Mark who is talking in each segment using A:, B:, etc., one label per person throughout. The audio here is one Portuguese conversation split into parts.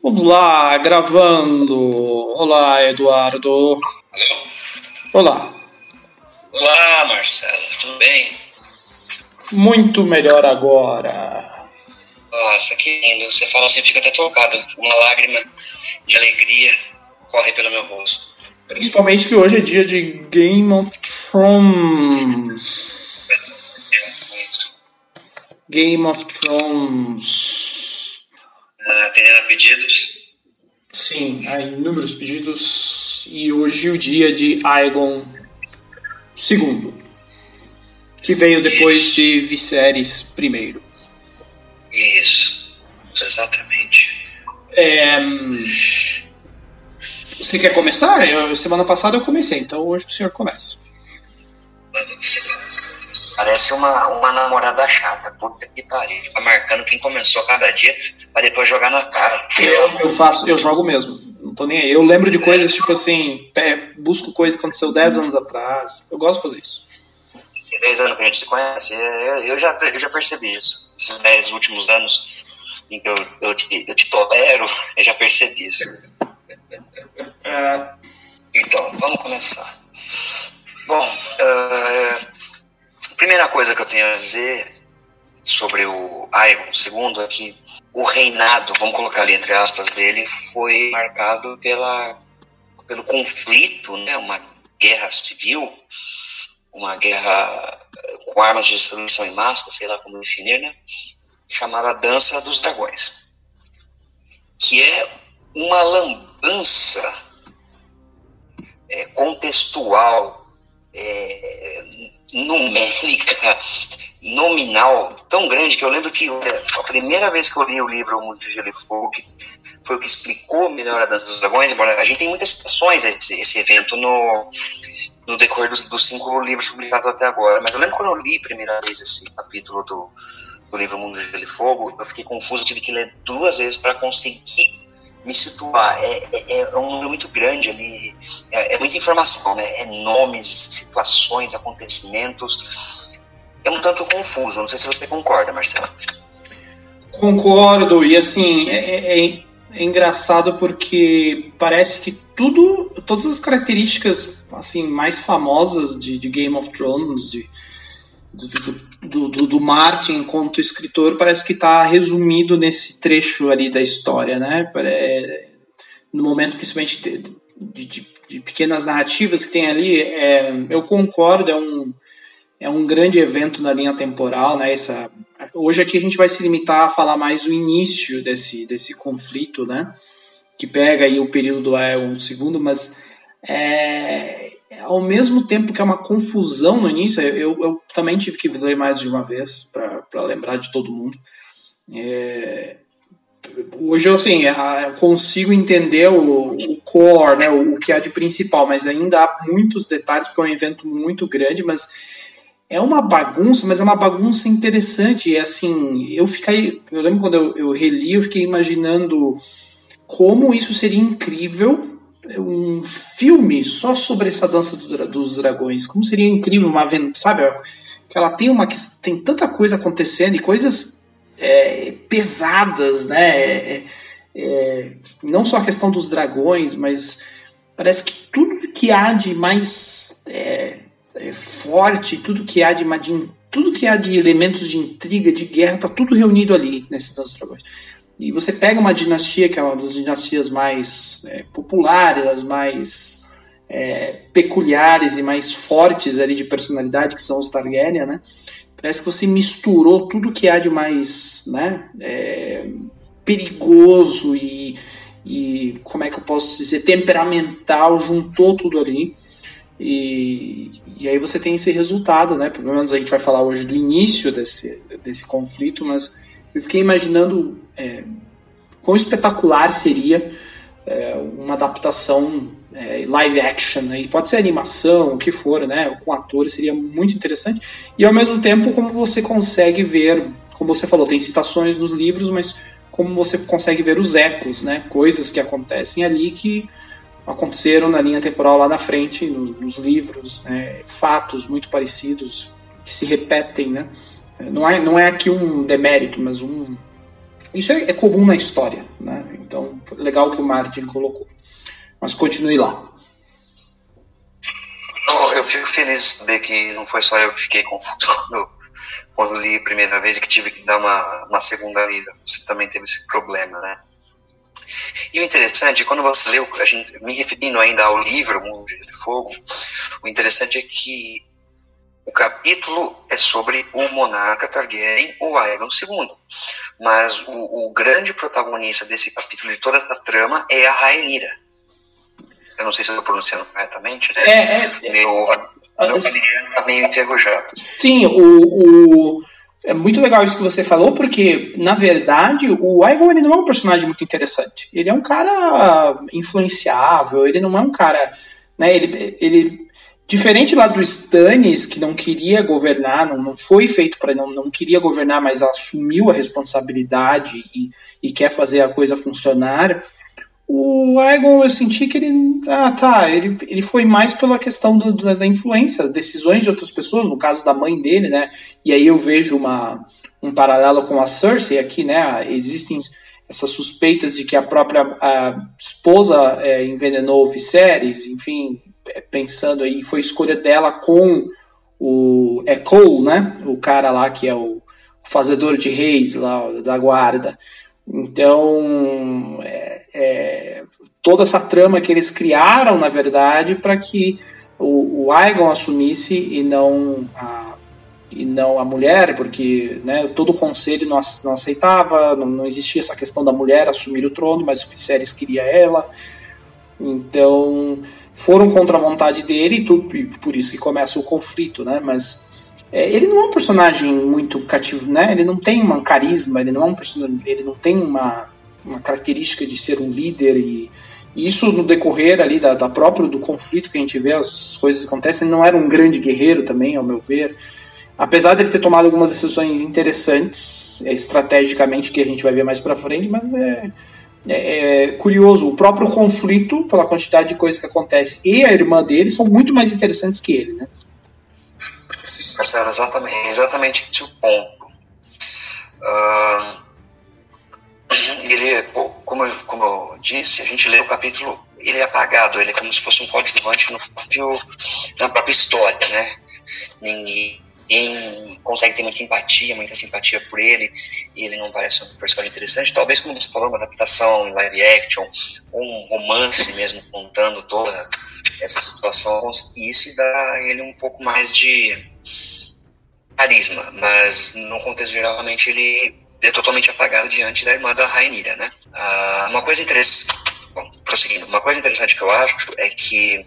A: Vamos lá, gravando. Olá, Eduardo.
B: Alô?
A: Olá.
B: Olá, Marcelo, tudo bem?
A: Muito melhor agora.
B: Nossa, que lindo. Você fala assim, fica até tocado. Uma lágrima de alegria corre pelo meu rosto.
A: Principalmente que hoje é dia de Game of Thrones. Game of Thrones.
B: Atendendo a pedidos.
A: Sim, há inúmeros pedidos. E hoje o dia de Aegon II. Que veio depois de Viserys I.
B: Isso, exatamente.
A: É, Você quer começar? Eu- semana passada eu comecei, então hoje o senhor começa.
B: Parece uma, uma namorada chata. Puta que pariu. Fica marcando quem começou cada dia pra depois jogar na cara.
A: Eu, eu faço, eu jogo mesmo. Não tô nem aí. Eu lembro de coisas tipo assim, pé- busco coisas que aconteceu 10 anos atrás. Eu gosto de fazer isso.
B: Tem 10 anos que a gente se conhece, eu, eu já, eu já percebi isso. Esses 10 últimos anos em que eu, eu, te, eu te tolero, eu já percebi isso.
A: É,
B: Então, vamos começar. Bom, a primeira coisa que eu tenho a dizer sobre o Aegon II é que o reinado, vamos colocar ali entre aspas, dele foi marcado pela, pelo conflito, né, uma guerra civil, uma guerra com armas de destruição em massa, sei lá como definir, né, chamada Dança dos Dragões, que é uma lambança é, contextual, é, numérica, nominal, tão grande que eu lembro que olha, a primeira vez que eu li o livro O Mundo de Gelo e Fogo, foi o que explicou melhor a Dança dos Dragões, embora a gente tem muitas citações a esse, esse evento no, no decorrer dos, dos cinco livros publicados até agora, mas eu lembro quando eu li a primeira vez esse capítulo do, do livro O Mundo de Gelo e Fogo, eu fiquei confuso, tive que ler duas vezes para conseguir me situar. É, é, é um número muito grande ali, é, é muita informação, né? É nomes, situações, acontecimentos. É um tanto confuso, não sei se você concorda, Marcelo.
A: concordo. E assim, é, é- é- é engraçado porque parece que tudo, todas as características assim mais famosas de, de Game of Thrones, de, do, do, do, Martin enquanto escritor, parece que está resumido nesse trecho ali da história, né? Pare- No momento, principalmente de, de, de- pequenas narrativas que tem ali, é, eu concordo, é um, é um grande evento na linha temporal, né? Essa, hoje aqui a gente vai se limitar a falar mais o início desse, desse conflito, né? Que pega aí o período do Aegon II, mas é, ao mesmo tempo que é uma confusão no início, eu, eu também tive que ler mais de uma vez para lembrar de todo mundo. É, hoje eu assim, a- eu consigo entender o, o core, né, o, que há de principal, mas ainda há muitos detalhes, porque é um evento muito grande, mas é uma bagunça, mas é uma bagunça interessante. E assim, eu fiquei. Eu lembro quando eu, eu reli, eu fiquei imaginando como isso seria incrível. Um filme só sobre essa dança do dos dragões. Como seria incrível uma aventura, sabe? Que ela tem uma ques- tem tanta coisa acontecendo e coisas é, pesadas, né? É, é, não só a questão dos dragões, mas parece que tudo que há de mais é, é, forte, tudo que há de, de tudo que há de elementos de intriga, de guerra, tá tudo reunido ali nesse Dança dos Dragões. E você pega uma dinastia que é uma das dinastias mais é, populares, as mais é, peculiares e mais fortes ali de personalidade, que são os Targaryen, né? Parece que você misturou tudo que há de mais, né? é, perigoso e, e como é que eu posso dizer temperamental, juntou tudo ali. E, e aí você tem esse resultado, né? Pelo menos a gente vai falar hoje do início desse, desse conflito, mas eu fiquei imaginando é, quão espetacular seria é, uma adaptação é, live action, né? e pode ser animação, o que for, né? Com atores seria muito interessante. E ao mesmo tempo, como você consegue ver, como você falou, tem citações nos livros, mas como você consegue ver os ecos, né? Coisas que acontecem ali que aconteceram na linha temporal lá na frente, no, nos livros, né? fatos muito parecidos que se repetem, né? Não é, não é aqui um demérito, mas um. Isso é, é comum na história, né? Então, legal que o Martin colocou. Mas continue lá.
B: Eu fico feliz de saber que não foi só eu que fiquei confuso quando, quando li a primeira vez e que tive que dar uma, uma segunda lida. Você também teve esse problema, né? E o interessante, quando você leu, a gente, me referindo ainda ao livro Mundo de Fogo, o interessante é que o capítulo é sobre o monarca Targaryen, o Aegon II. Mas o, o grande protagonista desse capítulo de toda essa trama é a Rhaenyra eu não sei se eu estou pronunciando corretamente, né? É, é, meu, meu está meio enferrujado.
A: Sim, o, o, é muito legal isso que você falou, porque, na verdade, o Aegon ele não é um personagem muito interessante. Ele é um cara influenciável, ele não é um cara. Né, ele, ele Diferente lá do Stannis, que não queria governar, não, não foi feito para não, não queria governar, mas assumiu a responsabilidade e, e quer fazer a coisa funcionar. O Egon, eu senti que ele. Ah, tá. Ele, ele foi mais pela questão do, da, da influência, decisões de outras pessoas, no caso da mãe dele, né? E aí eu vejo uma, um paralelo com a Cersei aqui, né? Existem essas suspeitas de que a própria a esposa é, envenenou o Viserys, enfim, pensando aí, foi escolha dela com o. É Cole, né? O cara lá que é o fazedor de reis lá da guarda. Então, é, é, toda essa trama que eles criaram, na verdade, para que o, o Aegon assumisse e não a, e não a mulher, porque né, todo o conselho não, não aceitava, não, não, existia essa questão da mulher assumir o trono, mas o Viserys queria ela. Então, foram contra a vontade dele e, tudo, e por isso que começa o conflito, né? Mas é, ele não é um personagem muito cativo, né? Ele não tem um carisma, ele não é um personagem, ele não tem uma, uma característica de ser um líder e, e isso no decorrer ali da, da própria do conflito que a gente vê, as coisas acontecem, ele não era um grande guerreiro também, ao meu ver. Apesar dele ter tomado algumas decisões interessantes, é, estrategicamente, que a gente vai ver mais para frente, mas é, é, é, curioso. O próprio conflito, pela quantidade de coisas que acontece, e a irmã dele são muito mais interessantes que ele, né?
B: Marcelo, exatamente, exatamente esse o ponto. Uh, ele, como, eu, como eu disse, a gente lê o capítulo, ele é apagado, ele é como se fosse um coadjuvante no próprio, na própria história, né? Ninguém, ninguém consegue ter muita empatia, muita simpatia por ele, e ele não parece um personagem interessante. Talvez, como você falou, uma adaptação em live action, um romance mesmo, contando toda essa situação, e isso dá a ele um pouco mais de carisma, mas no contexto geral, realmente ele é totalmente apagado diante da irmã da Rainira, né? Ah, uma coisa interessante, bom, prosseguindo, uma coisa interessante que eu acho é que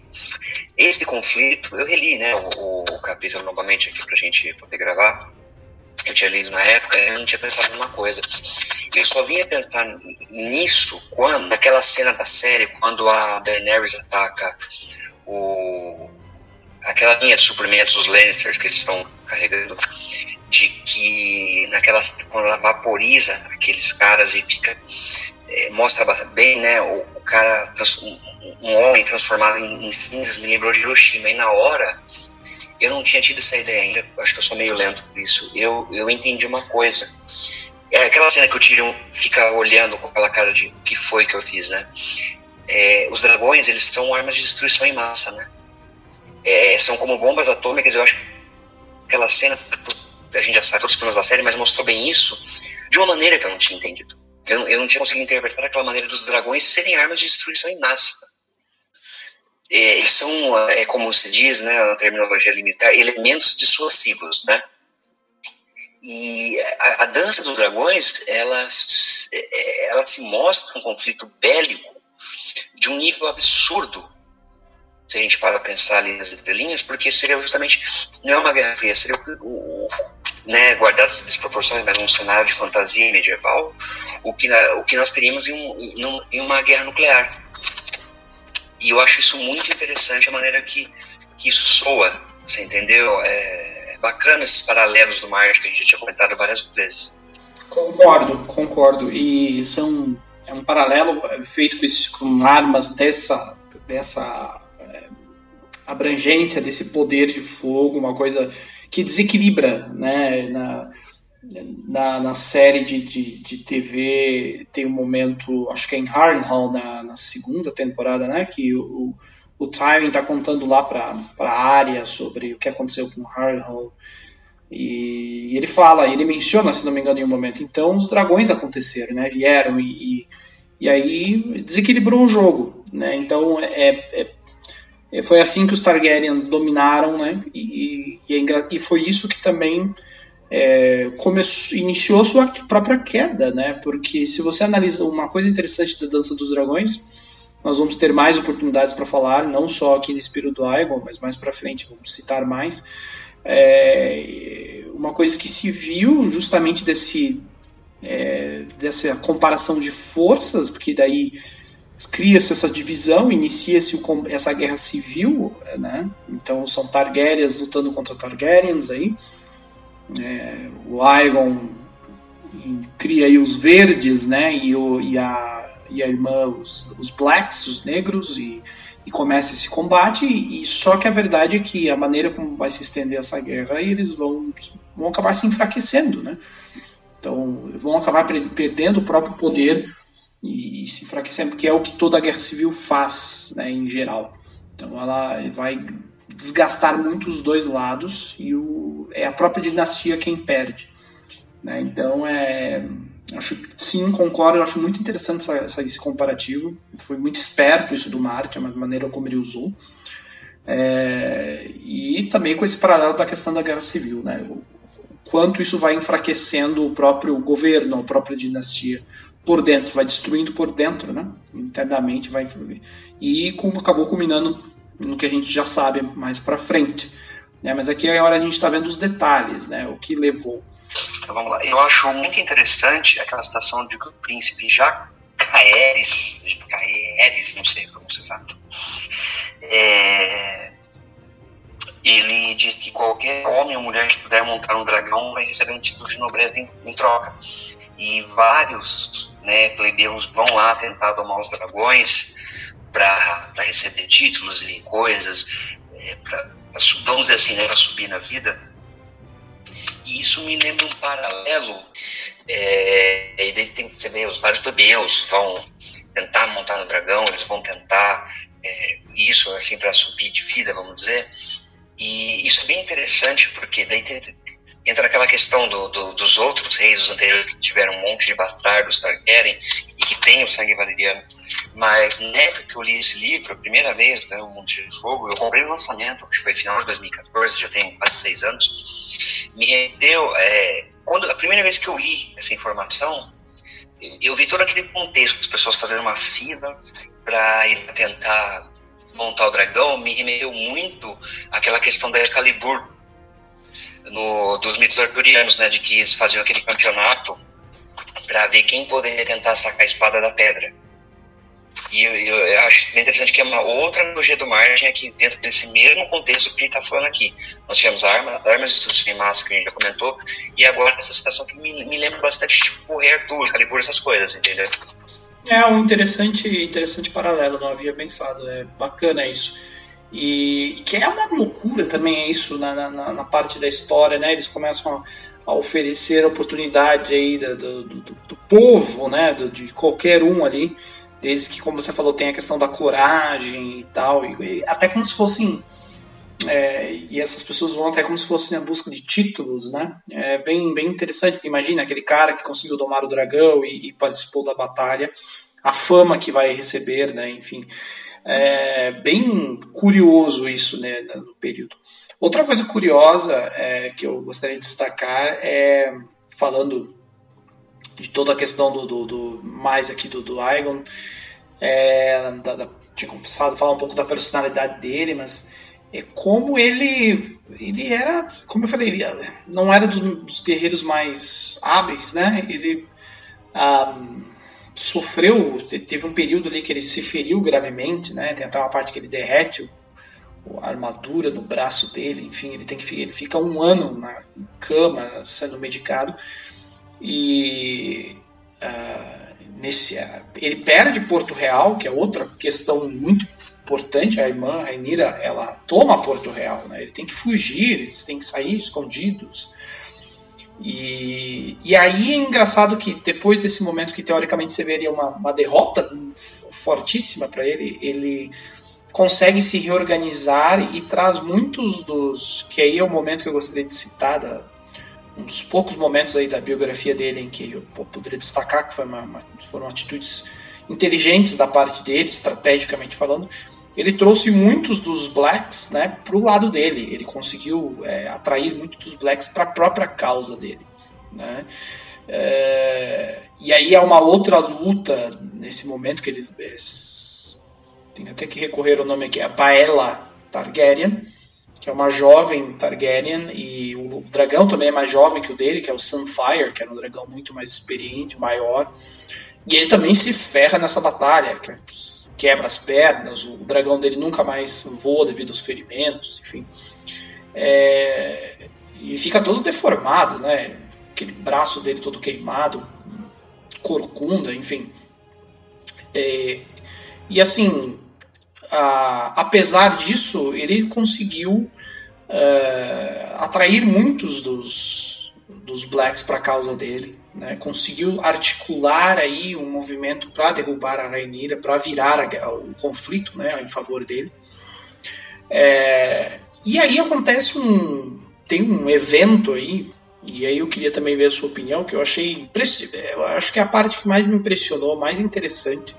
B: esse conflito, eu reli, né, o, o capítulo novamente aqui pra gente poder gravar, eu tinha lido na época e eu não tinha pensado numa coisa. Eu só vinha pensar nisso quando, naquela cena da série, quando a Daenerys ataca o, aquela linha de suprimentos, os Lannisters que eles estão carregando, de que naquelas quando ela vaporiza aqueles caras e fica mostra bem, né, o, o cara um, homem transformado em, em, cinzas me lembrou de Hiroshima e na hora eu não tinha tido essa ideia ainda, acho que eu sou meio lento por isso. Eu eu entendi uma coisa. É aquela cena que o Tyrion fica olhando com aquela cara de o que foi que eu fiz, né? É, os dragões, eles são armas de destruição em massa, né? é, são como bombas atômicas. Eu acho que aquela cena, a gente já sabe todos os problemas da série, mas mostrou bem isso de uma maneira que eu não tinha entendido. Eu, eu não tinha conseguido interpretar aquela maneira dos dragões serem armas de destruição em massa. É, eles são, é, como se diz, né, na terminologia limitar, elementos dissuasivos, né? E a, a, dança dos dragões, ela, ela se mostra um conflito bélico de um nível absurdo se a gente para pensar ali nas entrelinhas, porque seria justamente, não é uma guerra fria, seria o, o né, guardado as desproporções, mas um cenário de fantasia medieval, o que, o que nós teríamos em, um, em uma guerra nuclear. E eu acho isso muito interessante, a maneira que, que isso soa, você entendeu? É bacana esses paralelos do mar que a gente já tinha comentado várias vezes.
A: Concordo, concordo. E são, é um paralelo feito com, com armas dessa, dessa abrangência desse poder de fogo, uma coisa que desequilibra, né? Na, na, na série de, de, de TV tem um momento, acho que é em Harrenhal, na, na segunda temporada, né? Que o, o Tywin está contando lá para a área sobre o que aconteceu com Harrenhal. E, e ele fala, ele menciona, se não me engano, em um momento, então os dragões aconteceram, né? Vieram e, e, e aí desequilibrou o jogo, né? Então é, é, é foi assim que os Targaryen dominaram, né? E, e, é e foi isso que também é, começou, iniciou sua própria queda, né? Porque se você analisa uma coisa interessante da Dança dos Dragões, nós vamos ter mais oportunidades para falar, não só aqui nesse período do Aegon, mas mais para frente vamos citar mais. É, uma coisa que se viu justamente desse é, dessa comparação de forças, porque daí cria-se essa divisão, inicia-se essa guerra civil, né? Então são Targaryens lutando contra Targaryens aí. É, o Aegon cria aí os verdes, né? E, o, e, a, e a irmã, os, os blacks, os negros, e, e começa esse combate. E, só que a verdade é que a maneira como vai se estender essa guerra, eles vão, vão acabar se enfraquecendo, né? Então vão acabar perdendo o próprio poder e, e se enfraquecendo, que é o que toda guerra civil faz, né, em geral. Então ela vai desgastar muito os dois lados e o, é a própria dinastia quem perde. Né? Então, é, acho, sim, concordo, acho muito interessante essa, essa, esse comparativo. Foi muito esperto isso do Martin, a maneira como ele usou. É, e também com esse paralelo da questão da guerra civil, né? o, quanto isso vai enfraquecendo o próprio governo, a própria dinastia por dentro, vai destruindo por dentro, né? internamente vai e acabou culminando no que a gente já sabe mais para frente. Né? Mas aqui é hora a gente está vendo os detalhes, né? o que levou.
B: Então vamos lá. Eu acho muito interessante aquela situação de que o príncipe já Caeres, Caeres, não sei como se exato, é, ele diz que qualquer homem ou mulher que puder montar um dragão vai receber um título de nobreza em, em troca. E vários né, plebeus vão lá tentar domar os dragões, para receber títulos e coisas, é, pra, vamos dizer assim, né, para subir na vida. E isso me lembra um paralelo. É, e daí tem, você vê, os vários plebeus vão tentar montar no dragão, eles vão tentar é, isso assim para subir de vida, vamos dizer. E isso é bem interessante porque daí tem, entra aquela questão do, do, dos outros reis, os anteriores que tiveram um monte de bastardos Targaryen e que tem o sangue valeriano. Mas nessa que eu li esse livro, a primeira vez, né, O Mundo de Fogo, eu comprei no lançamento, que foi final de 2014, já tem quase seis anos, me rendeu. É, quando, a primeira vez que eu li essa informação, eu vi todo aquele contexto, as pessoas fazendo uma fila para tentar montar o dragão, me remeteu muito àquela questão da Excalibur, no, dos mitos arturianos, né, de que eles faziam aquele campeonato para ver quem poderia tentar sacar a espada da pedra. E eu, eu, acho bem interessante que é uma outra analogia do Martin aqui dentro desse mesmo contexto que a gente está falando aqui. Nós tivemos arma, armas de em massa, que a gente já comentou, e agora essa situação que me, me lembra bastante tipo Rei Arthur, Calibur, essas coisas, entendeu?
A: É um interessante, interessante paralelo, não havia pensado. É bacana isso. E que é uma loucura também é isso na, na, na, parte da história, né? Eles começam a, a oferecer oportunidade aí do, do, do, do povo, né? De qualquer um ali Desde que, como você falou, tem a questão da coragem e tal, e, até como se fossem. É, e essas pessoas vão até como se fossem na busca de títulos, né? É bem, bem interessante. Imagina aquele cara que conseguiu domar o dragão e, e participou da batalha, a fama que vai receber, né? Enfim, é bem curioso isso, né? No período. Outra coisa curiosa é, que eu gostaria de destacar é falando de toda a questão do, do, do mais aqui do, do Igon. É, da, da, tinha começado a falar um pouco da personalidade dele, mas é como ele ele era, como eu falei, ele não era dos, dos guerreiros mais hábeis, né? Ele um, sofreu, teve um período ali que ele se feriu gravemente, né? Tem até uma parte que ele derrete a armadura do braço dele, enfim, ele tem que ele fica um ano na cama sendo medicado e uh, nesse, uh, ele perde Porto Real, que é outra questão muito importante. A irmã Rainira ela toma Porto Real, né? ele tem que fugir, eles têm que sair escondidos. E, e aí é engraçado que depois desse momento que teoricamente você veria uma, uma derrota fortíssima para ele, ele consegue se reorganizar e traz muitos dos. que aí é o momento que eu gostaria de citar, da, um dos poucos momentos aí da biografia dele em que eu poderia destacar que uma, uma, foram atitudes inteligentes da parte dele, estrategicamente falando. Ele trouxe muitos dos blacks né, para o lado dele. Ele conseguiu é, atrair muitos dos blacks para a própria causa dele. Né? É, e aí há uma outra luta nesse momento que ele é, tem até que recorrer ao nome aqui, a Baela Targaryen, que é uma jovem Targaryen, e o dragão também é mais jovem que o dele, que é o Sunfire, que era um dragão muito mais experiente, maior. E ele também se ferra nessa batalha, quebra as pernas, o dragão dele nunca mais voa devido aos ferimentos, enfim. É, e fica todo deformado, né? Aquele braço dele todo queimado, corcunda, enfim. É, e assim, a, apesar disso, ele conseguiu uh, atrair muitos dos, dos blacks para a causa dele. Né? Conseguiu articular aí um movimento para derrubar a Rainira, para virar a, o conflito né, em favor dele. É, e aí acontece um. Tem um evento aí, e aí eu queria também ver a sua opinião, que eu achei. Eu acho que é a parte que mais me impressionou, mais interessante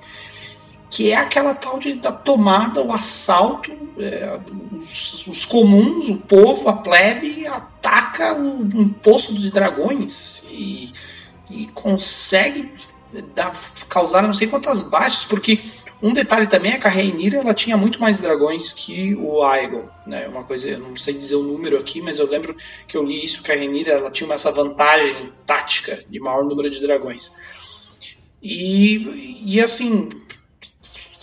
A: que é aquela tal de, da tomada, o assalto, é, os, os, comuns, o povo, a plebe, ataca um, um poço de dragões e, e consegue dar, causar não sei quantas baixas, porque um detalhe também é que a Reinira ela tinha muito mais dragões que o Aegon, né? Uma coisa, eu não sei dizer o número aqui, mas eu lembro que eu li isso que a Reinira ela tinha essa vantagem tática de maior número de dragões. E, e assim,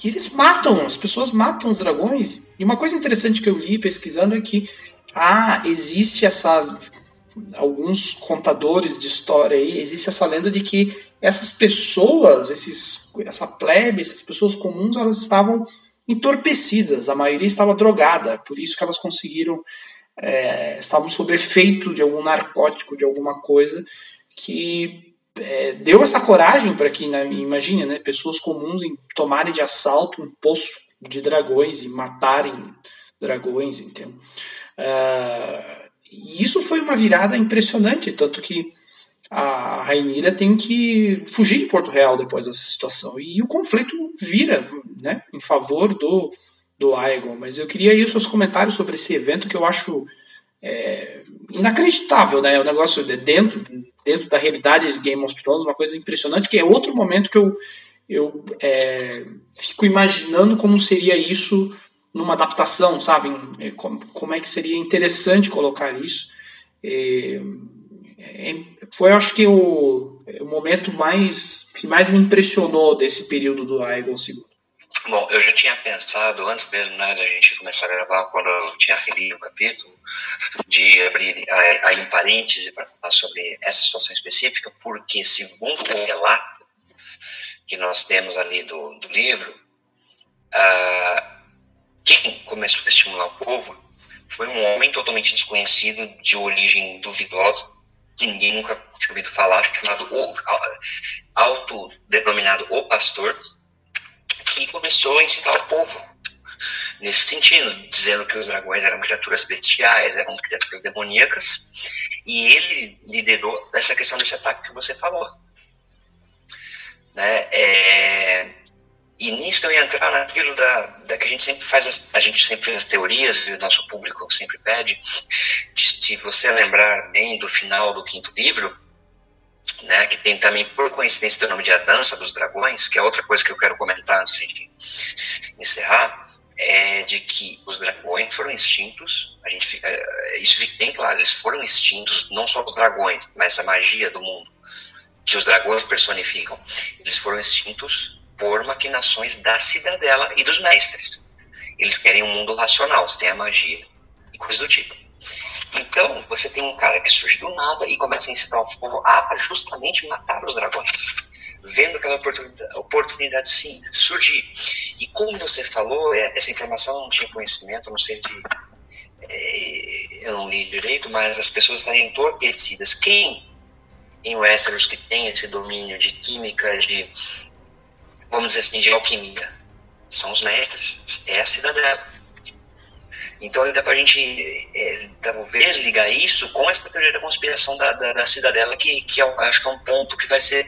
A: eles matam, as pessoas matam os dragões. E uma coisa interessante que eu li pesquisando é que ah, existe essa alguns contadores de história aí, existe essa lenda de que essas pessoas, esses essa plebe, essas pessoas comuns, elas estavam entorpecidas, a maioria estava drogada, por isso que elas conseguiram é, estavam sob efeito de algum narcótico, de alguma coisa que é, deu essa coragem para que, né, imagine, né, pessoas comuns em tomarem de assalto um poço de dragões e matarem dragões, entendeu? Uh, e isso foi uma virada impressionante, tanto que a Rainira tem que fugir de Porto Real depois dessa situação. E o conflito vira né, em favor do, do Aegon. Mas eu queria aí os seus comentários sobre esse evento que eu acho é, inacreditável, né? O negócio dentro, dentro da realidade de Game of Thrones, uma coisa impressionante, que é outro momento que eu, eu é, fico imaginando como seria isso numa adaptação, sabe? É, como, como é que seria interessante colocar isso. É, é, foi, acho que, o, o momento mais que mais me impressionou desse período do Aegon II.
B: Bom, eu já tinha pensado, antes mesmo né, da gente começar a gravar, quando eu tinha lido o capítulo, de abrir a, a em parêntese para falar sobre essa situação específica, porque, segundo o relato que nós temos ali do, do livro, uh, quem começou a estimular o povo foi um homem totalmente desconhecido, de origem duvidosa, que ninguém nunca tinha ouvido falar, chamado o, autodenominado O Pastor, que começou a incitar o povo nesse sentido, dizendo que os dragões eram criaturas bestiais, eram criaturas demoníacas, e ele liderou essa questão desse ataque que você falou. Né? É, e nisso eu ia entrar naquilo da, da que a gente sempre faz, a gente sempre faz as teorias, e o nosso público sempre pede, de, se você lembrar bem do final do quinto livro, né, que tem também, por coincidência, o nome de A Dança dos Dragões, que é outra coisa que eu quero comentar antes de encerrar, é de que os dragões foram extintos, a gente fica, é, isso fica bem claro, eles foram extintos, não só os dragões, mas a magia do mundo, que os dragões personificam, eles foram extintos por maquinações da cidadela e dos mestres. Eles querem um mundo racional, você tem a magia e coisa do tipo. Então, você tem um cara que surge do nada e começa a incitar o povo a justamente matar os dragões. Vendo aquela oportunidade, sim surgir. E como você falou, é, essa informação eu não tinha conhecimento, não sei se é, eu não li direito, mas as pessoas estariam entorpecidas. Quem em Westeros que tem esse domínio de química, de, vamos dizer assim, de alquimia. São os mestres, é a cidadela. Então dá para a gente é, talvez ligar isso com essa teoria da conspiração da, da, da cidadela, que, que eu acho que é um ponto que vai ser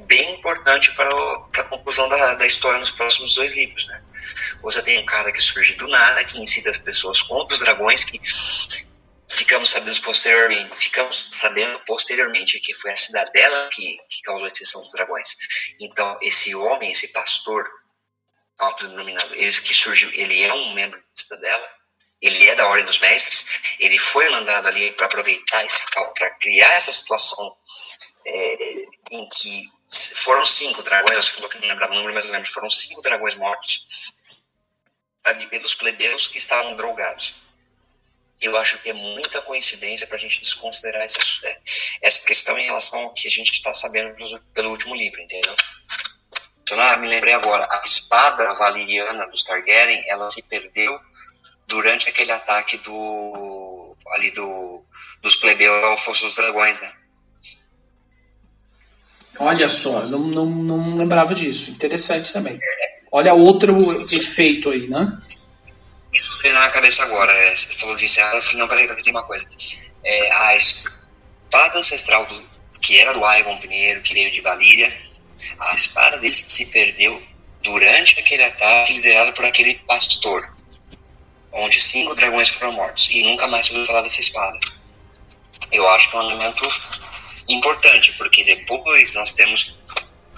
B: bem importante para, para a conclusão da, da história nos próximos dois livros. Né? Você tem um cara que surge do nada, que incita as pessoas contra os dragões, que ficamos sabendo posteriormente, ficamos sabendo posteriormente que foi a cidadela que, que causou a extinção dos dragões. Então, esse homem, esse pastor, autodenominado, ele que surgiu, ele é um membro da cidadela, ele é da Ordem dos Mestres, ele foi mandado ali para aproveitar, para criar essa situação é, em que foram cinco dragões, você falou que não lembrava o número, mas eu lembro, foram cinco dragões mortos ali pelos plebeus que estavam drogados. Eu acho que é muita coincidência para a gente desconsiderar essa, essa questão em relação ao que a gente está sabendo pelo, pelo último livro, entendeu? Ah, me lembrei agora, a espada valeriana dos Targaryen, ela se perdeu durante aquele ataque do ali do dos plebeus ao Fosso dos Dragões, né?
A: Olha só, não, não, não lembrava disso. Interessante também. Olha outro isso, efeito aí, né?
B: Isso veio na cabeça agora. É, você falou disso, ah, eu falei, não, peraí, peraí, tem uma coisa. É, a espada ancestral do, que era do Aegon I, que veio de Valíria, a espada dele se perdeu durante aquele ataque liderado por aquele pastor onde cinco dragões foram mortos e nunca mais se ouviu falar dessa espada. Eu acho que é um elemento importante, porque depois nós temos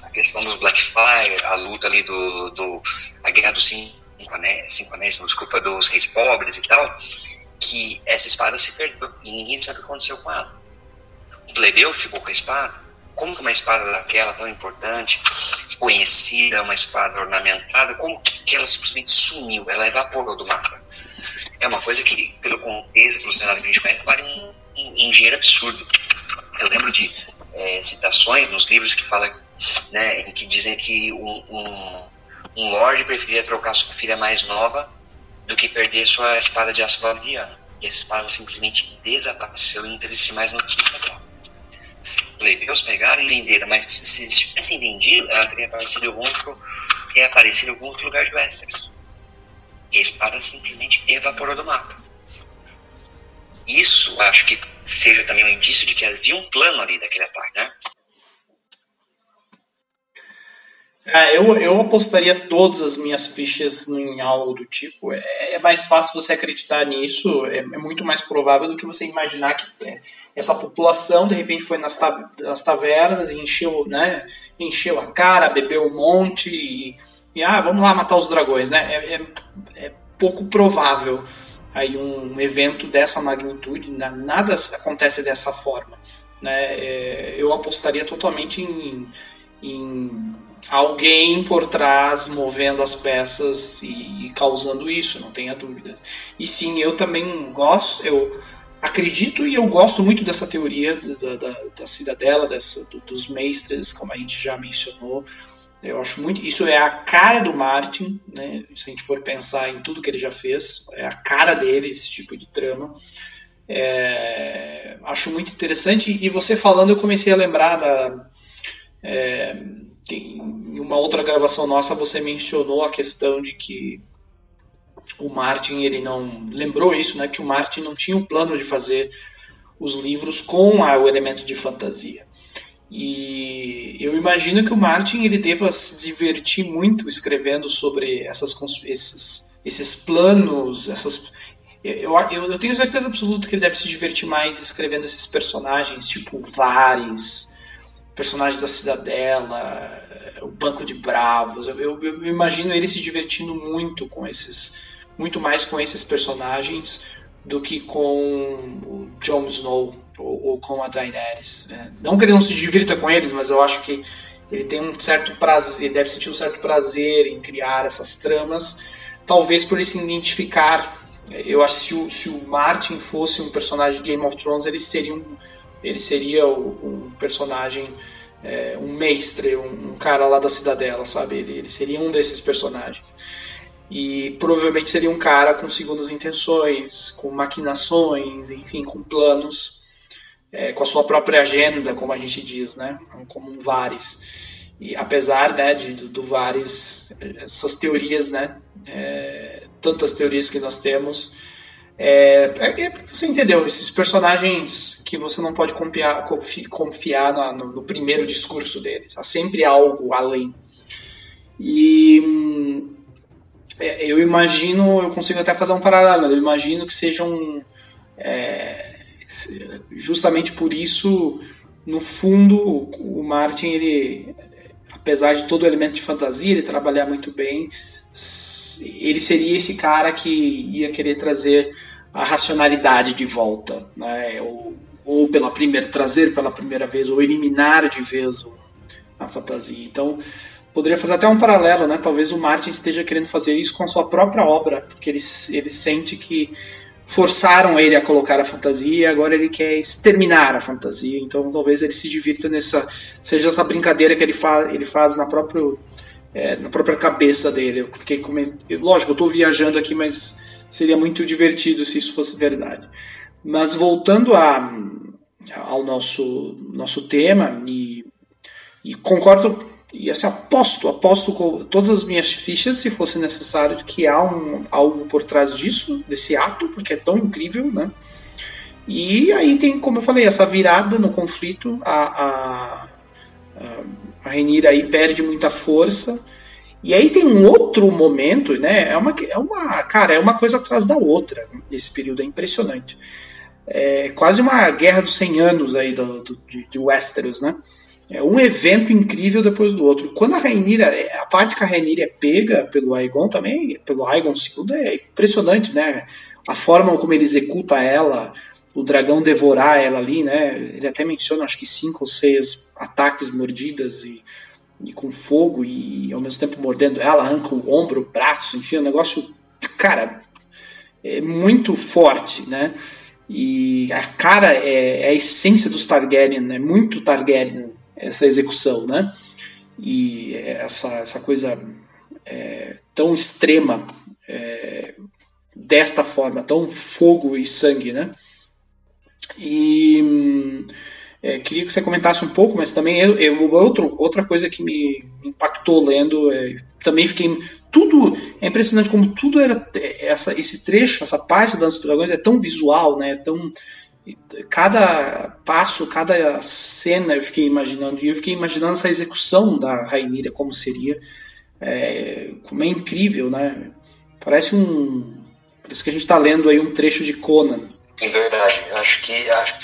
B: a questão dos Blackfire, a luta ali do, do a guerra dos cinco cinco anéis, desculpa, dos reis pobres e tal, que essa espada se perdeu e ninguém sabe o que aconteceu com ela. O plebeu ficou com a espada. Como que uma espada daquela tão importante, conhecida, uma espada ornamentada, como que ela simplesmente sumiu? Ela evaporou do mapa é uma coisa que, pelo contexto, pelo cenário que a gente conhece, vale um, um, um dinheiro absurdo. Eu lembro de é, citações nos livros que fala, né, em que dizem que um, um, um lord preferia trocar sua filha mais nova do que perder sua espada de aço valdiano. E essa espada simplesmente desapareceu e não teve mais notícia dela. Plebeus pegaram e venderam, mas se, se tivessem vendido, ela teria aparecido em outro, teria aparecido em algum outro lugar de Westeros. E a espada simplesmente evaporou do mapa. Isso acho que seja também um indício de que havia um plano ali daquele ataque, né?
A: É, eu, eu apostaria todas as minhas fichas em algo do tipo. É, é mais fácil você acreditar nisso, é, é, muito mais provável do que você imaginar que é, essa população de repente foi nas, ta, nas tavernas e encheu, né, encheu a cara, bebeu um monte e e ah, vamos lá matar os dragões, né? É, é, é pouco provável aí um evento dessa magnitude, nada acontece dessa forma. Né? Eu apostaria totalmente em, em, alguém por trás movendo as peças e, e, causando isso, não tenha dúvida. E sim, eu também gosto, eu acredito e eu gosto muito dessa teoria da, da, da cidadela, dessa, do, dos mestres, como a gente já mencionou. Eu acho muito. Isso é a cara do Martin, né? Se a gente for pensar em tudo que ele já fez, é a cara dele esse tipo de trama. É, acho muito interessante. E você falando, eu comecei a lembrar da. É, em uma outra gravação nossa, você mencionou a questão de que o Martin ele não lembrou isso, né? Que o Martin não tinha o plano de fazer os livros com o elemento de fantasia. E eu imagino que o Martin ele deva se divertir muito escrevendo sobre essas, esses, esses planos, essas. Eu, eu, eu, tenho certeza absoluta que ele deve se divertir mais escrevendo esses personagens, tipo Vares, personagens da Cidadela, o Banco de Bravos. Eu, eu, eu imagino ele se divertindo muito com esses, muito mais com esses personagens do que com o Jon Snow ou, ou com a Daenerys. Né? Não que ele não se divirta com eles, mas eu acho que ele tem um certo prazer, ele deve sentir um certo prazer em criar essas tramas, talvez por ele se identificar. Eu acho que se o, se o Martin fosse um personagem de Game of Thrones, ele seria um, ele seria um personagem, é, um mestre, um, cara lá da cidadela, sabe? Ele, ele seria um desses personagens. E provavelmente seria um cara com segundas intenções, com maquinações, enfim, com planos é, com a sua própria agenda, como a gente diz, né? Como um Vares. E apesar né, de, do Vares, essas teorias, né? É, tantas teorias que nós temos, é, é, é você entendeu, esses personagens que você não pode confiar, confiar no, no, primeiro discurso deles. Há sempre algo além. E hum, é, eu imagino, eu consigo até fazer um paralelo, eu imagino que sejam. É, justamente por isso, no fundo, o Martin, ele, apesar de todo o elemento de fantasia, ele trabalhar muito bem, ele seria esse cara que ia querer trazer a racionalidade de volta, né? ou, ou pela primeira trazer pela primeira vez, ou eliminar de vez a fantasia. Então, poderia fazer até um paralelo, né? Talvez o Martin esteja querendo fazer isso com a sua própria obra, porque ele, ele sente que forçaram ele a colocar a fantasia agora ele quer exterminar a fantasia. Então talvez ele se divirta nessa. seja essa brincadeira que ele, fa, ele faz na, próprio, é, na própria cabeça dele. Eu fiquei com. Lógico, eu estou viajando aqui, mas seria muito divertido se isso fosse verdade. Mas voltando a, ao nosso, nosso tema, e, e concordo e assim, aposto, aposto com todas as minhas fichas, se fosse necessário, que há um, algo por trás disso, desse ato, porque é tão incrível, né? E aí tem, como eu falei, essa virada no conflito, a, a, a Renira aí perde muita força. E aí tem um outro momento, né? É uma, é uma, cara, é uma coisa atrás da outra. Esse período é impressionante. É quase uma guerra dos 100 anos aí do, do de, de Westeros, né? É um evento incrível depois do outro. Quando a Rainira, a parte que a Rainira é pega pelo Aegon também, pelo Aegon II, é impressionante, né? A forma como ele executa ela, o dragão devorar ela ali, né? Ele até menciona, acho que cinco ou seis ataques, mordidas e, e com fogo e ao mesmo tempo mordendo ela, arranca o ombro, o braço, enfim, é um negócio, cara, é muito forte, né? E a cara é, é a essência dos Targaryen, é muito Targaryen essa execução, né? E essa, essa coisa é, tão extrema é, desta forma, tão fogo e sangue, né? E é, queria que você comentasse um pouco, mas também eu, eu, outro, outra coisa que me impactou lendo, é, também fiquei tudo é impressionante como tudo era é, essa, esse trecho, essa parte da Dança dos Dragões é tão visual, né? Tão cada passo, cada cena eu fiquei imaginando, e eu fiquei imaginando essa execução da Rainira, como seria, é, como é incrível, né? Parece um. Parece que a gente está lendo aí um trecho de Conan.
B: É verdade, acho que. Acho,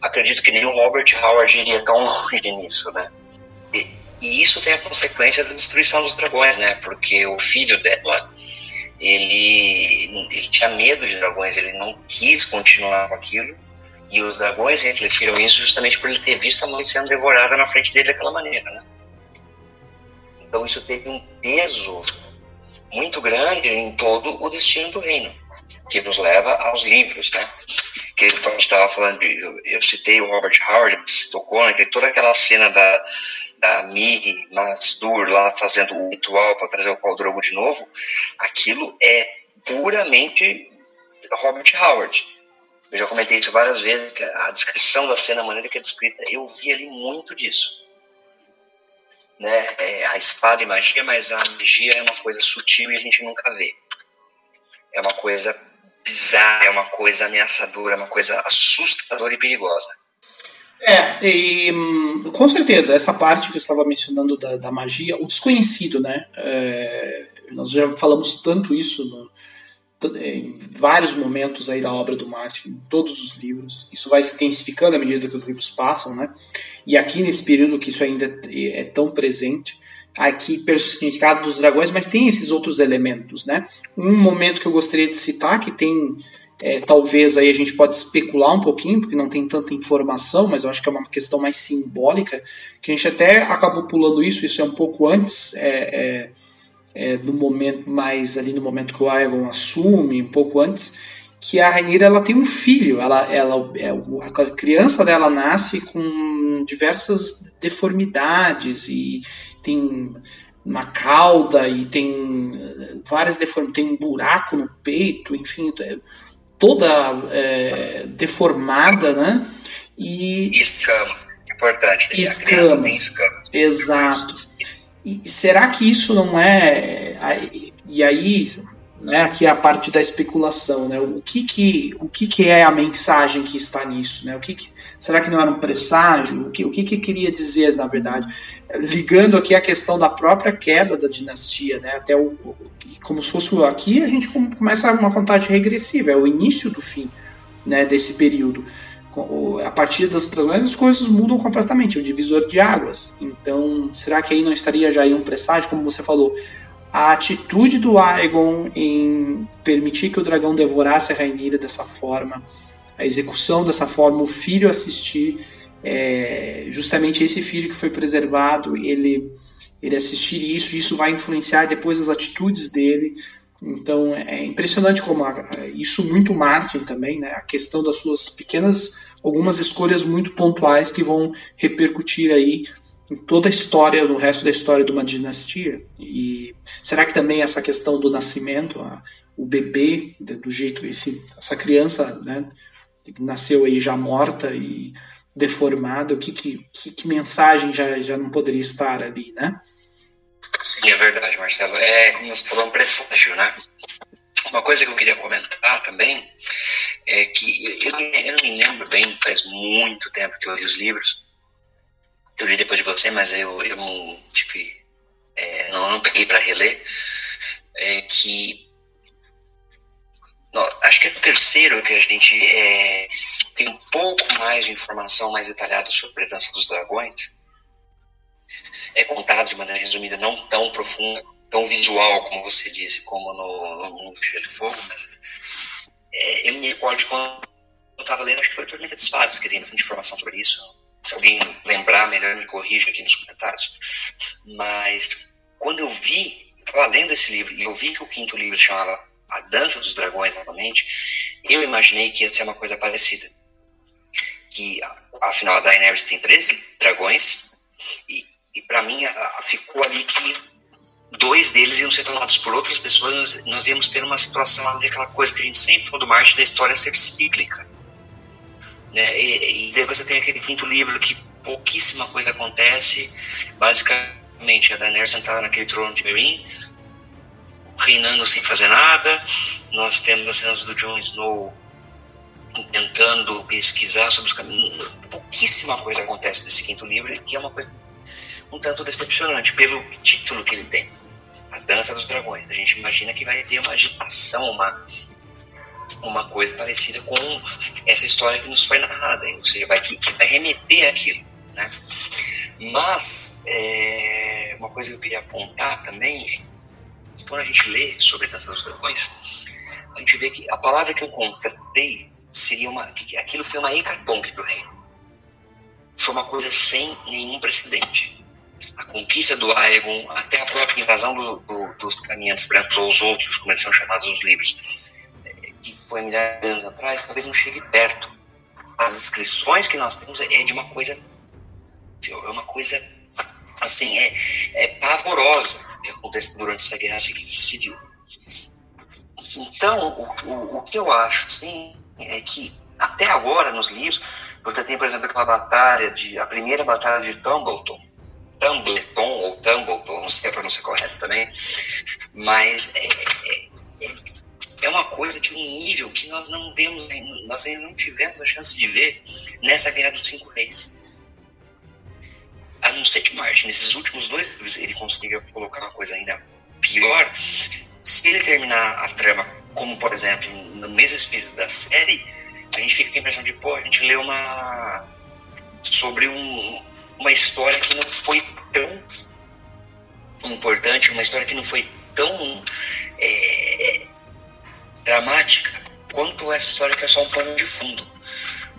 B: acredito que o Robert Howard iria tão longe nisso, né? E, e isso tem a consequência da destruição dos dragões, né? Porque o filho dela. Ele, ele tinha medo de dragões, ele não quis continuar com aquilo e os dragões refletiram isso justamente por ele ter visto a mãe sendo devorada na frente dele daquela maneira, né? Então isso teve um peso muito grande em todo o destino do reino, que nos leva aos livros, né? Que ele estava falando de, eu, eu, citei o Robert Howard, citou Conan, que toda aquela cena da da Miri Masdur lá fazendo o ritual para trazer o pau drogo de novo, aquilo é puramente Robert Howard eu já comentei isso várias vezes, que a descrição da cena, a maneira que é descrita, eu vi ali muito disso. Né? É, a espada e magia, mas a magia é uma coisa sutil e a gente nunca vê. É uma coisa bizarra, é uma coisa ameaçadora, é uma coisa assustadora e perigosa.
A: É, e hum, com certeza, essa parte que você estava mencionando da, da magia, o desconhecido, né? É, nós já falamos tanto isso no, em vários momentos aí da obra do Martin, em todos os livros. Isso vai se intensificando à medida que os livros passam, né? E aqui nesse período que isso ainda é tão presente, aqui personificado dos dragões, mas tem esses outros elementos, né? Um momento que eu gostaria de citar que tem é, talvez aí a gente pode especular um pouquinho, porque não tem tanta informação, mas eu acho que é uma questão mais simbólica, que a gente até acabou pulando isso, isso é um pouco antes, é, é é, no momento mais ali no momento que o Aegon assume, um pouco antes, que a Rainira ela tem um filho, ela, ela é, a criança dela nasce com diversas deformidades e tem uma cauda e tem várias deformidades, tem um buraco no peito, enfim, é toda é, deformada, né? E
B: escama, importante.
A: Escama. escama. Exato. E será que isso não é e aí né, aqui é a parte da especulação, né? O que que, o que que é a mensagem que está nisso, né? O que, que será que não era um presságio? O que, o que que queria dizer, na verdade? Ligando aqui a questão da própria queda da dinastia, né? Até o, como se fosse aqui a gente começa uma contagem regressiva, é o início do fim, né? Desse período. A partir das transações as coisas mudam completamente, é o divisor de águas. Então, será que aí não estaria já aí um presságio, como você falou? A atitude do Aegon em permitir que o dragão devorasse a Rainira dessa forma, a execução dessa forma, o filho assistir, é, justamente esse filho que foi preservado, ele, ele assistir isso, isso vai influenciar depois as atitudes dele. Então é impressionante como a, isso muito Martin também, né? A questão das suas pequenas, algumas escolhas muito pontuais que vão repercutir aí em toda a história, no resto da história de uma dinastia. E será que também essa questão do nascimento, a, o bebê, do jeito esse, essa criança, né, nasceu aí já morta e deformada, o que, que, que, que mensagem já, já não poderia estar ali, né?
B: Sim, é verdade, Marcelo. É como você falou, um presságio, né? Uma coisa que eu queria comentar também é que eu, eu não me lembro bem, faz muito tempo que eu li os livros, eu li depois de você, mas eu, eu não. É, não, não peguei para reler. É que. Não, acho que é o terceiro que a gente é, tem um pouco mais de informação mais detalhada sobre a Dança dos Dragões. É contado de maneira resumida, não tão profunda, tão visual, como você disse, como no, no Mundo de Fogo, mas é, eu me recordo de quando eu estava lendo, acho que foi Tormenta de Espadas, que tem bastante informação sobre isso se alguém lembrar, melhor me corrija aqui nos comentários. Mas quando eu vi, estava lendo esse livro e eu vi que o quinto livro chamava A Dança dos Dragões novamente, eu imaginei que ia ser uma coisa parecida. Que afinal a Daenerys tem 13 dragões e, e para mim a, a, ficou ali que dois deles iam ser tomados por outras pessoas, nós, nós íamos ter uma situação ali, aquela coisa que a gente sempre falou do Marte da história ser cíclica né? E, e você tem aquele quinto livro que pouquíssima coisa acontece. Basicamente, a Daenerys sentada naquele trono de Meereen, reinando sem fazer nada. Nós temos as cenas do Jon Snow tentando pesquisar sobre os caminhos. Pouquíssima coisa acontece nesse quinto livro, que é uma coisa um tanto decepcionante pelo título que ele tem. A Dança dos Dragões. A gente imagina que vai ter uma agitação, uma uma coisa parecida com essa história que nos foi narrada, ou seja, vai, que, vai remeter aquilo, né? Mas é, uma coisa que eu queria apontar também, quando a gente lê sobre a Dança dos Dragões, a gente vê que a palavra que eu encontrei seria uma, que aquilo foi uma hecatombe para o reino. Foi uma coisa sem nenhum precedente. A conquista do Aegon, até a própria invasão do, do, dos caminhantes brancos ou os outros, como eles são chamados nos livros, que foi milhares de anos atrás, talvez não chegue perto. As inscrições que nós temos é de uma coisa, é uma coisa, assim, é, é pavorosa que acontece durante essa guerra civil. Então, o, o, o que eu acho, assim, é que até agora nos livros, você tem, por exemplo, aquela batalha de, a primeira batalha de Tumbleton, Tumbleton ou Tumbleton, não sei a pronúncia correta também, mas é, é, é é uma coisa de um nível que nós não vemos, nós ainda não tivemos a chance de ver nessa Guerra dos Cinco Reis. A não ser que Martin, nesses últimos dois livros, ele consiga colocar uma coisa ainda pior, se ele terminar a trama, como por exemplo, no mesmo espírito da série, a gente fica com a impressão de, pô, a gente lê uma. sobre um, uma história que não foi tão importante, uma história que não foi tão. É, dramática quanto essa história que é só um pano de fundo.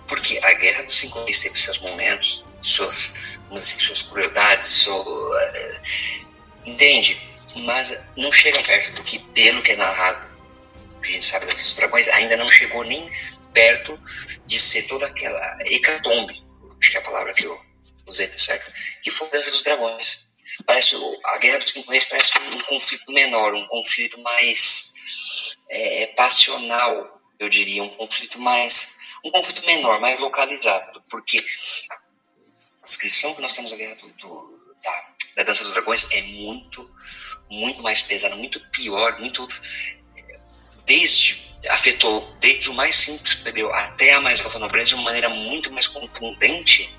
B: Porque a Guerra dos Cinco Reis teve seus momentos, suas, suas crueldades, seu, uh, entende? Mas não chega perto do que, pelo que é narrado, que a gente sabe desses dragões, ainda não chegou nem perto de ser toda aquela hecatombe, acho que é a palavra que eu usei, tá certo? Que foi a Dança dos Dragões. Parece, a Guerra dos Cinco Reis parece um conflito menor, um conflito mais é, é, passional, eu diria, um conflito mais um conflito menor, mais localizado, porque a descrição que nós temos ali do, do da, da Dança dos Dragões é muito, muito mais pesada, muito pior, muito desde afetou desde o mais simples plebeu até a mais alta nobreza de uma maneira muito mais contundente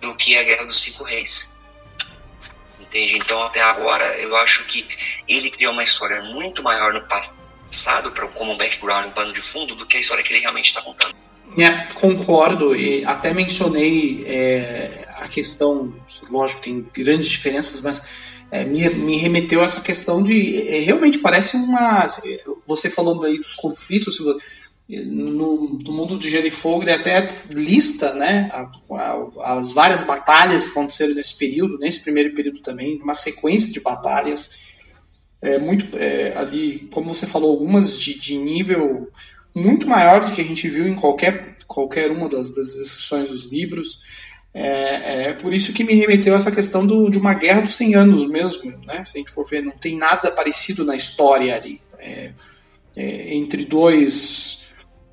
B: do que a Guerra dos Cinco Reis. Entende? Então, até agora, eu acho que ele criou uma história muito maior no passado, como um background, um pano de fundo, do que a história que ele realmente está contando.
A: É, concordo, e até mencionei é, a questão, lógico, tem grandes diferenças, mas é, me, me remeteu a essa questão de. É, realmente parece uma. Você falando aí dos conflitos, no, no mundo de Gelo e Fogo, ele até lista né, a, a, as várias batalhas que aconteceram nesse período, nesse primeiro período também, uma sequência de batalhas. É, muito é, ali, como você falou, algumas de, de nível muito maior do que a gente viu em qualquer, qualquer uma das, das descrições dos livros. É, é, por isso que me remeteu a essa questão do, de uma guerra dos 100 anos mesmo, né? Se a gente for ver, não tem nada parecido na história ali. É, é entre dois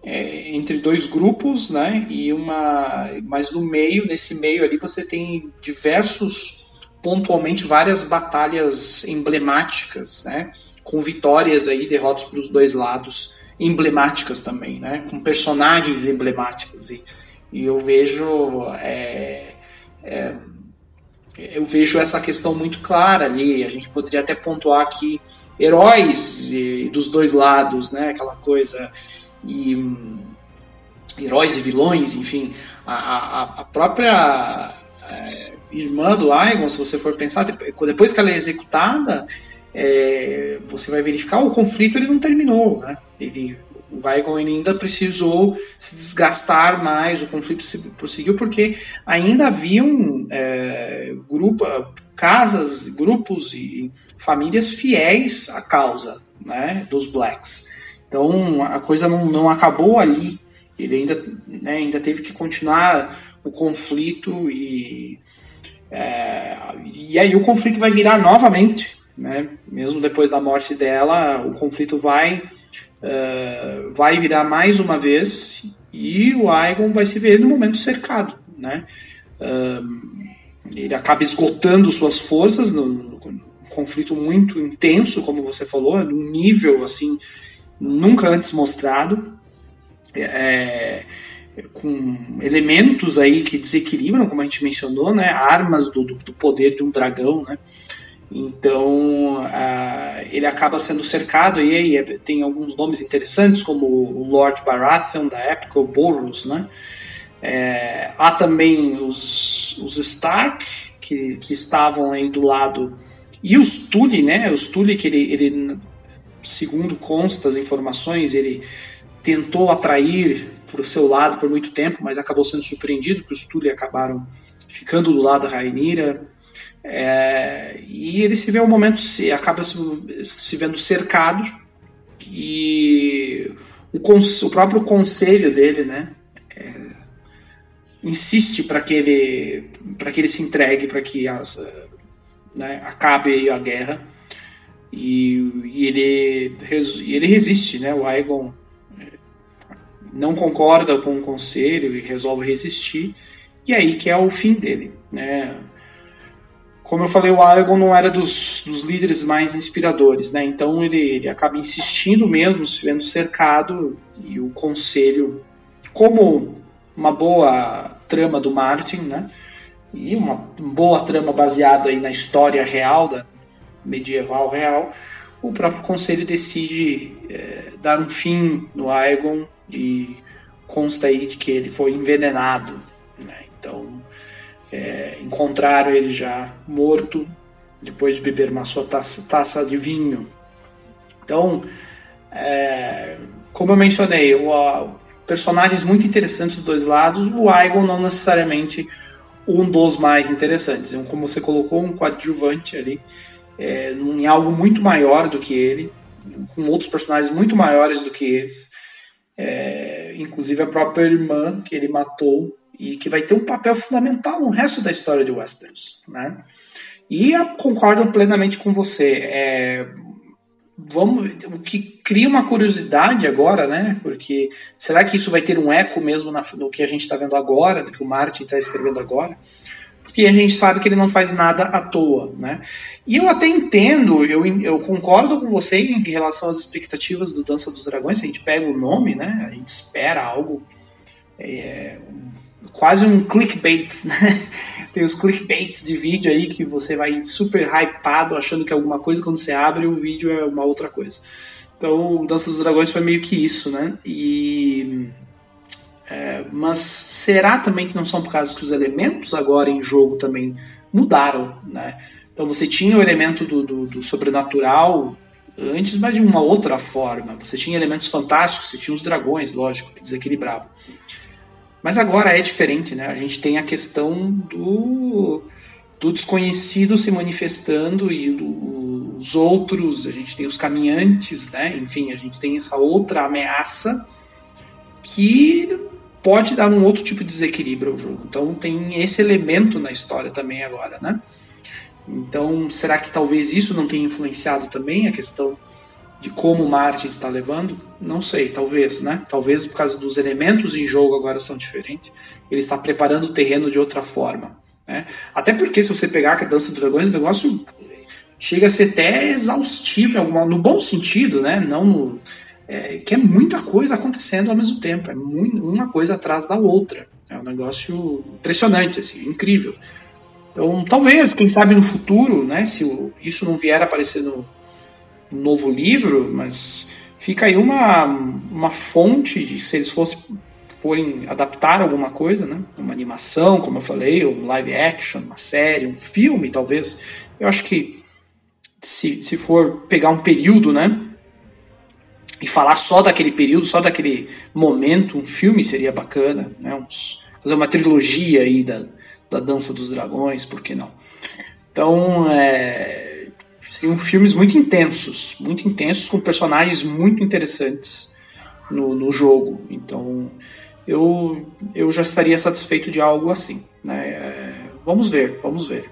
A: é, entre dois grupos, né? E uma, mas no meio, nesse meio ali, você tem diversos, pontualmente várias batalhas emblemáticas, né? Com vitórias aí, derrotas para os dois lados, emblemáticas também, né? Com personagens emblemáticos e e eu vejo é, é, eu vejo essa questão muito clara ali. A gente poderia até pontuar aqui heróis e, dos dois lados, né? Aquela coisa e um, heróis e vilões, enfim, a, a, a própria é, irmã do Aegon, se você for pensar, depois que ela é executada, é, você vai verificar o conflito ele não terminou, né? Ele o Aegon ainda precisou se desgastar mais, o conflito se prosseguiu porque ainda haviam é, grupo, casas, grupos e famílias fiéis à causa né, dos Blacks. Então a coisa não, não acabou ali. Ele ainda, né, ainda teve que continuar o conflito e, é, e aí o conflito vai virar novamente. Né? Mesmo depois da morte dela, o conflito vai uh, vai virar mais uma vez e o Aegon vai se ver no momento cercado, né? Uh, ele acaba esgotando suas forças no, no, no, conflito muito intenso, como você falou, num nível assim nunca antes mostrado, é, com elementos aí que desequilibram, como a gente mencionou, né? Armas do, do, poder de um dragão, né? Então uh, ele acaba sendo cercado e, e, tem alguns nomes interessantes como o Lord Baratheon da época, o Boros, né? É, há também os, os Stark que, que estavam aí do lado e os Tully, né? Os Tully que ele, ele segundo consta as informações ele tentou atrair o seu lado por muito tempo, mas acabou sendo surpreendido que os Tully acabaram ficando do lado da Rainira. É, e ele se vê um momento, se acaba se, se vendo cercado e o, o, próprio conselho dele, né, é, insiste para que ele para que ele se entregue, para que as, né, acabe a guerra e, e ele e ele resiste, né, o Aegon não concorda com o conselho e resolve resistir e aí que é o fim dele, né? como eu falei, o Aegon não era dos, dos líderes mais inspiradores, né? Então ele, ele acaba insistindo mesmo, se vendo cercado, e o conselho, como uma boa trama do Martin, né? E uma boa trama baseada aí na história real, da medieval real, o próprio conselho decide é, dar um fim no Aegon e consta aí de que ele foi envenenado, né? Então é, encontraram ele já morto depois de beber uma sua taça, taça de vinho. Então, é, como eu mencionei, o, a, personagens muito interessantes dos dois lados, o Aegon não necessariamente um dos mais interessantes. Então, como você colocou, um coadjuvante ali, é, em algo muito maior do que ele, com outros personagens muito maiores do que eles. É, inclusive a própria irmã que ele matou e que vai ter um papel fundamental no resto da história de Westeros, né? E concordo plenamente com você. É, vamos o que cria uma curiosidade agora, né? Porque será que isso vai ter um eco mesmo na, no que a gente está vendo agora, no que o Martin está escrevendo agora? Porque a gente sabe que ele não faz nada à toa, né? E eu até entendo, eu, eu concordo com você em relação às expectativas do Dança dos Dragões. Se a gente pega o nome, né? A gente espera algo é, quase um clickbait, né? Tem os clickbaits de vídeo aí que você vai super hypado achando que é alguma coisa, quando você abre o vídeo é uma outra coisa. Então, Dança dos Dragões foi meio que isso, né? E. É, mas será também que não são por causa que os elementos agora em jogo também mudaram, né? Então você tinha o elemento do, do, do sobrenatural antes, mas de uma outra forma. Você tinha elementos fantásticos, você tinha os dragões, lógico, que desequilibravam. Mas agora é diferente, né? A gente tem a questão do, do desconhecido se manifestando e do, os outros, a gente tem os caminhantes, né? Enfim, a gente tem essa outra ameaça que pode dar um outro tipo de desequilíbrio ao jogo. Então tem esse elemento na história também agora, né? Então, será que talvez isso não tenha influenciado também a questão de como o Martin está levando, não sei, talvez, né? Talvez por causa dos elementos em jogo agora são diferentes. Ele está preparando o terreno de outra forma. Né? Até porque se você pegar a Dança dos Dragões, o negócio chega a ser até exaustivo, no bom sentido, né? Não no, é, que é muita coisa acontecendo ao mesmo tempo, é muito, uma coisa atrás da outra. É um negócio impressionante, assim, incrível. Então, talvez, quem sabe no futuro, né, se o, isso não vier a aparecer no, um novo livro, mas fica aí uma, uma fonte de se eles fossem porem, adaptar alguma coisa, né? Uma animação, como eu falei, um live action, uma série, um filme, talvez. Eu acho que se, se for pegar um período, né? E falar só daquele período, só daquele momento, um filme seria bacana, né? Uns, fazer uma trilogia aí da, da Dança dos Dragões, por que não? Então, é, seriam filmes muito intensos, muito intensos, com personagens muito interessantes no, no jogo. Então, eu, eu já estaria satisfeito de algo assim. Né? É, vamos ver, vamos ver.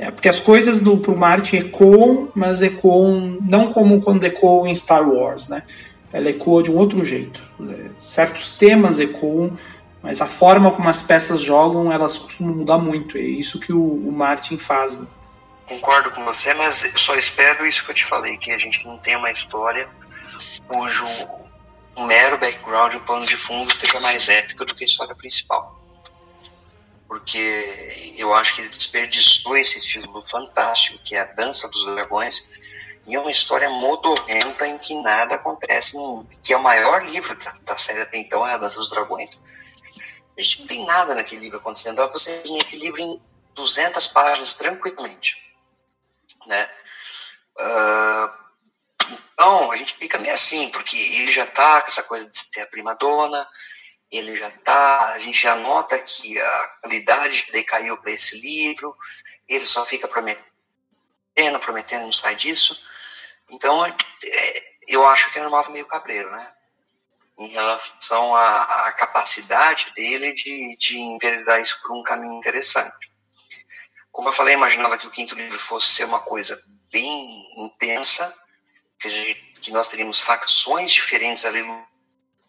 A: É, porque as coisas do, pro Martin ecoam, mas ecoam não como quando ecoam em Star Wars, né? Ela ecoa de um outro jeito. É, certos temas ecoam, mas a forma como as peças jogam, elas costumam mudar muito. É isso que o, o Martin faz. Né?
B: concordo com você, mas só espero isso que eu te falei, que a gente não tenha uma história cujo mero background, o pano de fundo esteja mais épico do que a história principal. Porque eu acho que ele desperdiçou esse título fantástico, que é a Dança dos Dragões, e é uma história modorrenta em que nada acontece, que é o maior livro da, da série até então, é a Dança dos Dragões. A gente não tem nada naquele livro acontecendo. Você tem aquele livro em 200 páginas tranquilamente né? Uh, então, a gente fica meio assim, porque ele já tá com essa coisa de ter a prima dona, ele já tá, a gente já nota que a qualidade decaiu para esse livro, ele só fica prometendo, prometendo, não sai disso. Então, é, eu acho que é normal meio cabreiro, né? Em relação à, à capacidade dele de, de enveredar isso por um caminho interessante. Como eu falei, imaginava que o quinto livro fosse ser uma coisa bem intensa, que, gente, que nós teríamos facções diferentes ali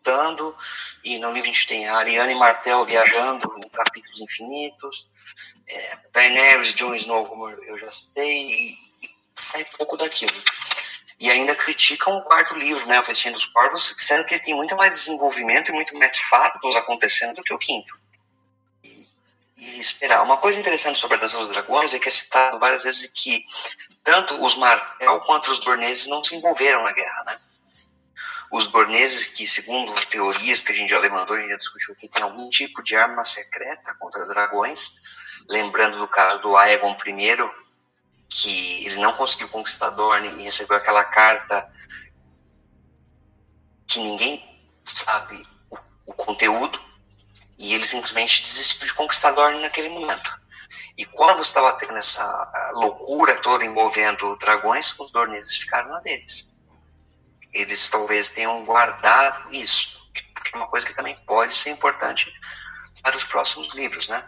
B: lutando, e no livro a gente tem a Ariane Martel viajando em capítulos infinitos, é, Daenerys, Jon Snow, como eu já citei, e, e sai pouco daquilo. E ainda criticam o quarto livro, né, o Festinho dos Corvos, sendo que ele tem muito mais desenvolvimento e muito mais fatos acontecendo do que o quinto e esperar. Uma coisa interessante sobre a Dança dos Dragões é que é citado várias vezes que tanto os Martel quanto os Dorneses não se envolveram na guerra, né? Os Dorneses, que segundo as teorias que a gente já levantou, a gente já discutiu que tem algum tipo de arma secreta contra dragões, lembrando do caso do Aegon I, que ele não conseguiu conquistar Dorne e recebeu aquela carta que ninguém sabe o, o conteúdo, e ele simplesmente desistiu de conquistar Dorne naquele momento. E quando estava tendo essa loucura toda envolvendo dragões, os dorneses ficaram na deles. Eles talvez tenham guardado isso, que é uma coisa que também pode ser importante para os próximos livros, né?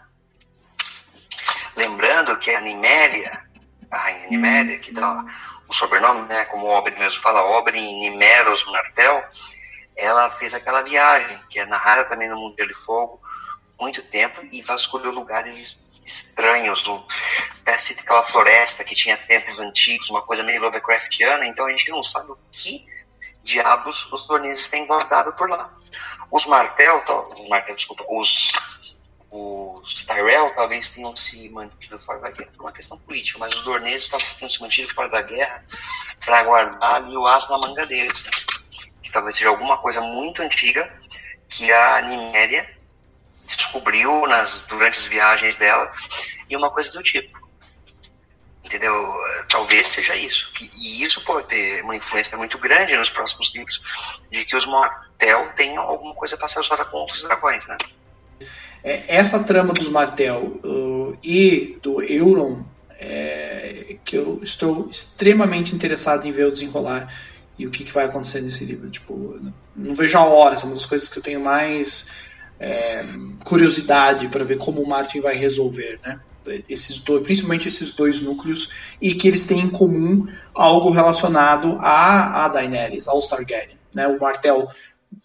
B: Lembrando que a Niméria, a rainha Niméria, que dá o sobrenome, né, como o Oberyn mesmo fala, Oberyn Nimeros Martel, ela fez aquela viagem, que é narrada também no Mundo de Fogo, muito tempo, e vasculhou lugares estranhos, o, cita aquela floresta que tinha templos antigos, uma coisa meio Lovecraftiana, então a gente não sabe o que diabos os Dornizes têm guardado por lá. Os Martel, os Martel, desculpa, os os Tyrell talvez tenham se mantido fora da guerra por uma questão política, mas os Dorneses talvez tenham se mantido fora da guerra para guardar ali o aço na manga deles. Né? Que talvez seja alguma coisa muito antiga que a Niméria descobriu nas, durante as viagens dela e uma coisa do tipo. Entendeu? Talvez seja isso. E isso pode ter uma influência muito grande nos próximos livros de que os Martel tenham alguma coisa para ser usada com outros dragões, né?
A: É, essa trama dos Martel uh, e do Euron, é, que eu estou extremamente interessado em ver o desenrolar e o que, que vai acontecer nesse livro. Tipo, não vejo a hora, são uma das coisas que eu tenho mais é, curiosidade para ver como o Martin vai resolver, né? Esses dois, principalmente esses dois núcleos e que eles têm em comum algo relacionado a, a Daenerys, ao Targaryen. Né? O Martel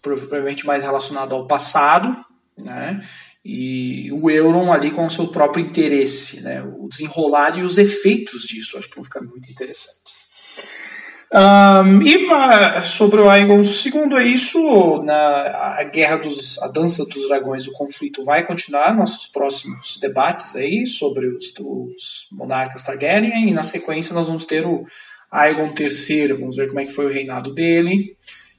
A: provavelmente mais relacionado ao passado, né? e o Euron ali com o seu próprio interesse, né? o desenrolar e os efeitos disso, acho que vão ficar muito interessantes. Um, e uh, sobre o Aegon II é isso, na, a guerra dos, a dança dos dragões, o conflito vai continuar, nossos próximos debates aí sobre os, os monarcas Targaryen, e na sequência nós vamos ter o Aegon III, vamos ver como é que foi o reinado dele,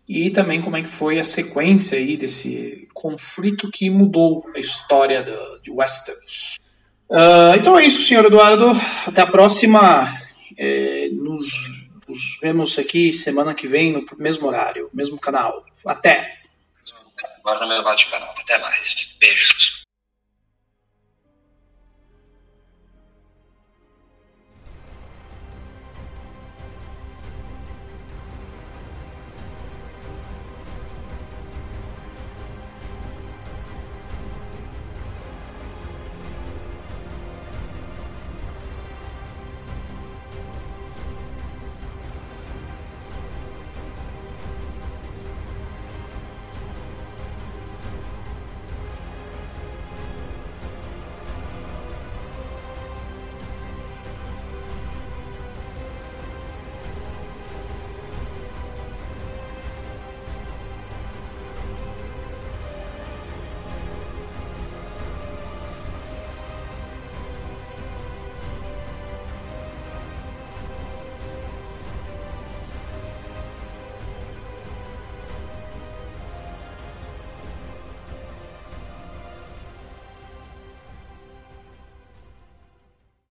A: e também como é que foi a sequência aí desse conflito que mudou a história de, de Westeros. Uh, então é isso, senhor Eduardo. Até a próxima. É, nos, nos, vemos aqui semana que vem no mesmo horário, mesmo canal. Até.
B: Agora no mesmo canal. Até mais. Beijos.